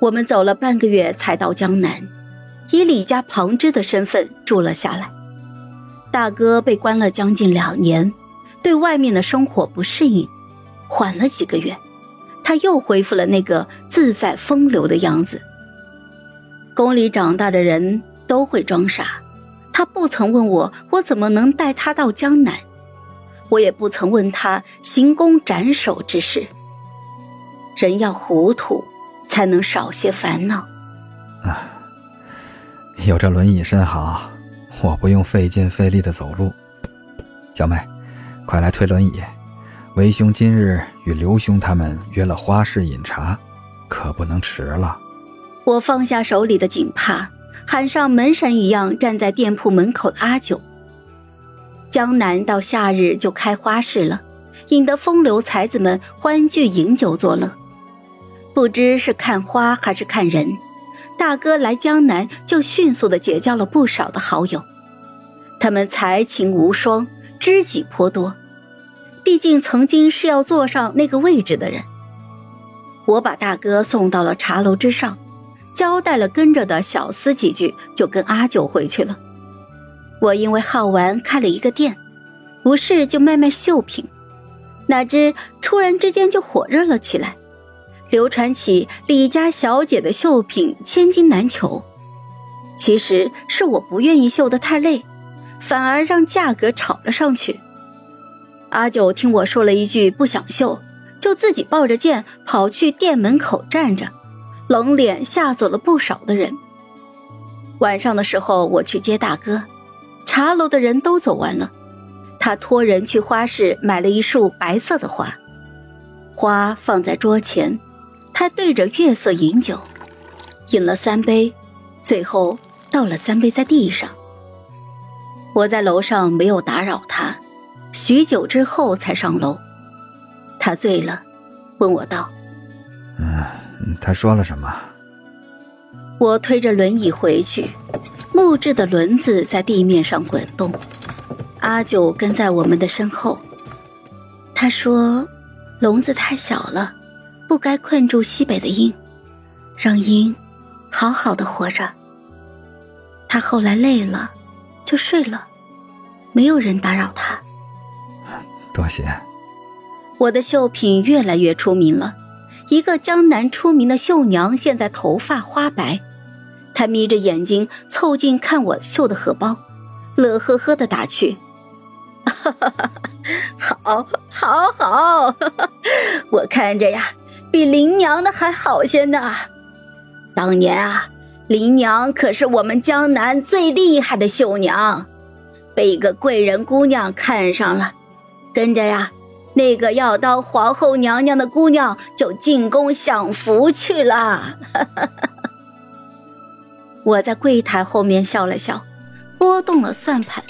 我们走了半个月才到江南，以李家旁支的身份住了下来。大哥被关了将近两年，对外面的生活不适应，缓了几个月，他又恢复了那个自在风流的样子。宫里长大的人都会装傻，他不曾问我我怎么能带他到江南，我也不曾问他行宫斩首之事。人要糊涂。才能少些烦恼。啊，有这轮椅甚好，我不用费劲费力的走路。小妹，快来推轮椅。为兄今日与刘兄他们约了花市饮茶，可不能迟了。我放下手里的锦帕，喊上门神一样站在店铺门口的阿九。江南到夏日就开花市了，引得风流才子们欢聚饮酒作乐。不知是看花还是看人，大哥来江南就迅速的结交了不少的好友，他们才情无双，知己颇多。毕竟曾经是要坐上那个位置的人。我把大哥送到了茶楼之上，交代了跟着的小厮几句，就跟阿九回去了。我因为好玩开了一个店，无事就卖卖绣品，哪知突然之间就火热了起来。流传起李家小姐的绣品千金难求，其实是我不愿意绣得太累，反而让价格炒了上去。阿九听我说了一句不想绣，就自己抱着剑跑去店门口站着，冷脸吓走了不少的人。晚上的时候我去接大哥，茶楼的人都走完了，他托人去花市买了一束白色的花，花放在桌前。他对着月色饮酒，饮了三杯，最后倒了三杯在地上。我在楼上没有打扰他，许久之后才上楼。他醉了，问我道：“嗯，他说了什么？”我推着轮椅回去，木质的轮子在地面上滚动，阿九跟在我们的身后。他说：“笼子太小了。”不该困住西北的鹰，让鹰好好的活着。他后来累了，就睡了，没有人打扰他。多谢。我的绣品越来越出名了，一个江南出名的绣娘，现在头发花白，她眯着眼睛凑近看我绣的荷包，乐呵呵的打趣：“哈哈哈，好，好，好，我看着呀。”比林娘的还好些呢。当年啊，林娘可是我们江南最厉害的绣娘，被一个贵人姑娘看上了，跟着呀，那个要当皇后娘娘的姑娘就进宫享福去了。我在柜台后面笑了笑，拨动了算盘。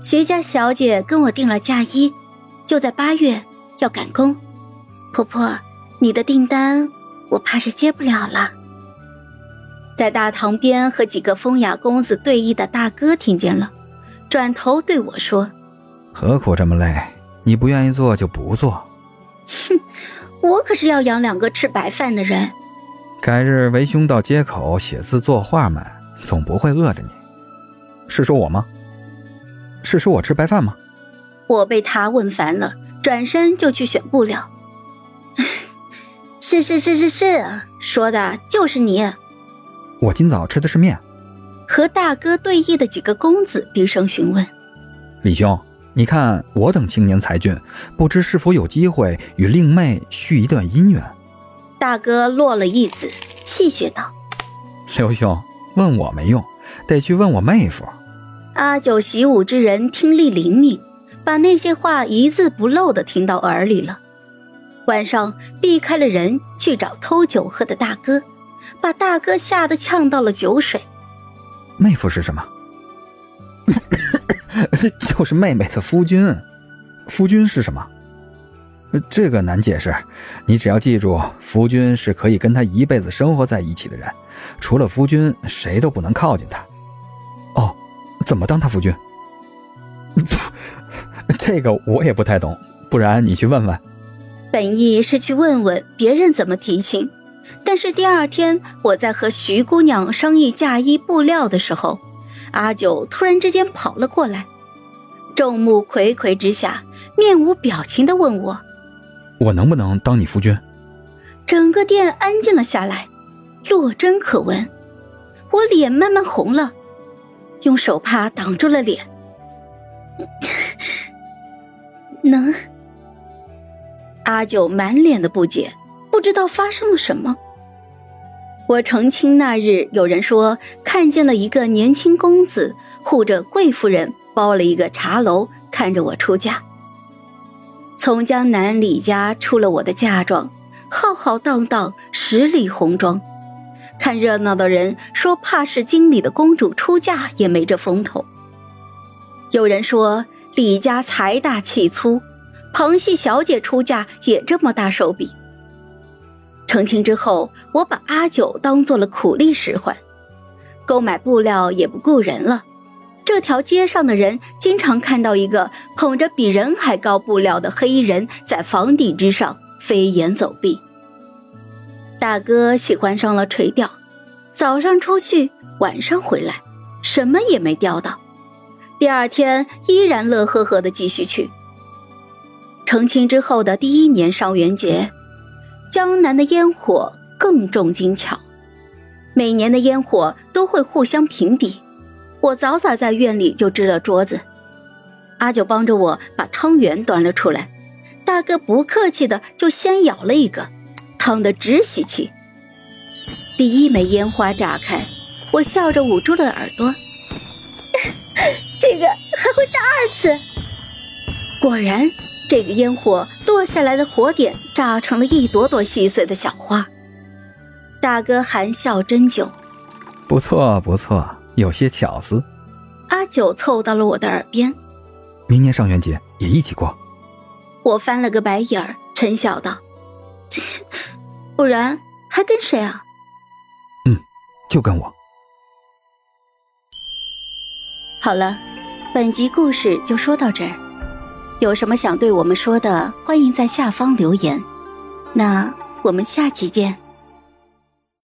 徐家小姐跟我订了嫁衣，就在八月要赶工。婆婆。你的订单，我怕是接不了了。在大堂边和几个风雅公子对弈的大哥听见了，转头对我说：“何苦这么累？你不愿意做就不做。”哼，我可是要养两个吃白饭的人。改日为兄到街口写字作画卖，总不会饿着你。是说我吗？是说我吃白饭吗？我被他问烦了，转身就去选布料。是是是是是，说的就是你。我今早吃的是面。和大哥对弈的几个公子低声询问：“李兄，你看我等青年才俊，不知是否有机会与令妹续一段姻缘？”大哥落了一子，戏谑道：“刘兄，问我没用，得去问我妹夫。”阿九习武之人，听力灵敏，把那些话一字不漏的听到耳里了。晚上避开了人去找偷酒喝的大哥，把大哥吓得呛到了酒水。妹夫是什么？就是妹妹的夫君。夫君是什么？这个难解释。你只要记住，夫君是可以跟他一辈子生活在一起的人，除了夫君，谁都不能靠近他。哦，怎么当他夫君？这个我也不太懂，不然你去问问。本意是去问问别人怎么提亲，但是第二天我在和徐姑娘商议嫁衣布料的时候，阿九突然之间跑了过来，众目睽睽之下，面无表情的问我：“我能不能当你夫君？”整个店安静了下来，落针可闻。我脸慢慢红了，用手帕挡住了脸。能？阿九满脸的不解，不知道发生了什么。我成亲那日，有人说看见了一个年轻公子护着贵夫人包了一个茶楼，看着我出嫁。从江南李家出了我的嫁妆，浩浩荡荡十里红妆。看热闹的人说，怕是京里的公主出嫁也没这风头。有人说李家财大气粗，旁系小姐出嫁也这么大手笔。成亲之后，我把阿九当做了苦力使唤，购买布料也不雇人了。这条街上的人经常看到一个捧着比人还高布料的黑衣人在房顶之上飞檐走壁。大哥喜欢上了垂钓，早上出去，晚上回来，什么也没钓到。第二天依然乐呵呵的继续去。成亲之后的第一年上元节，江南的烟火更重精巧，每年的烟火都会互相评比。我早早在院里就支了桌子，阿九帮着我把汤圆端了出来，大哥不客气的就先舀了一个。烫得直吸气。第一枚烟花炸开，我笑着捂住了耳朵。这个还会炸二次。果然，这个烟火落下来的火点炸成了一朵朵细碎的小花。大哥含笑斟酒，不错不错，有些巧思。阿九凑到了我的耳边，明年上元节也一起过。我翻了个白眼儿，嗔笑道。不然还跟谁啊？嗯，就跟我。好了，本集故事就说到这儿。有什么想对我们说的，欢迎在下方留言。那我们下期见。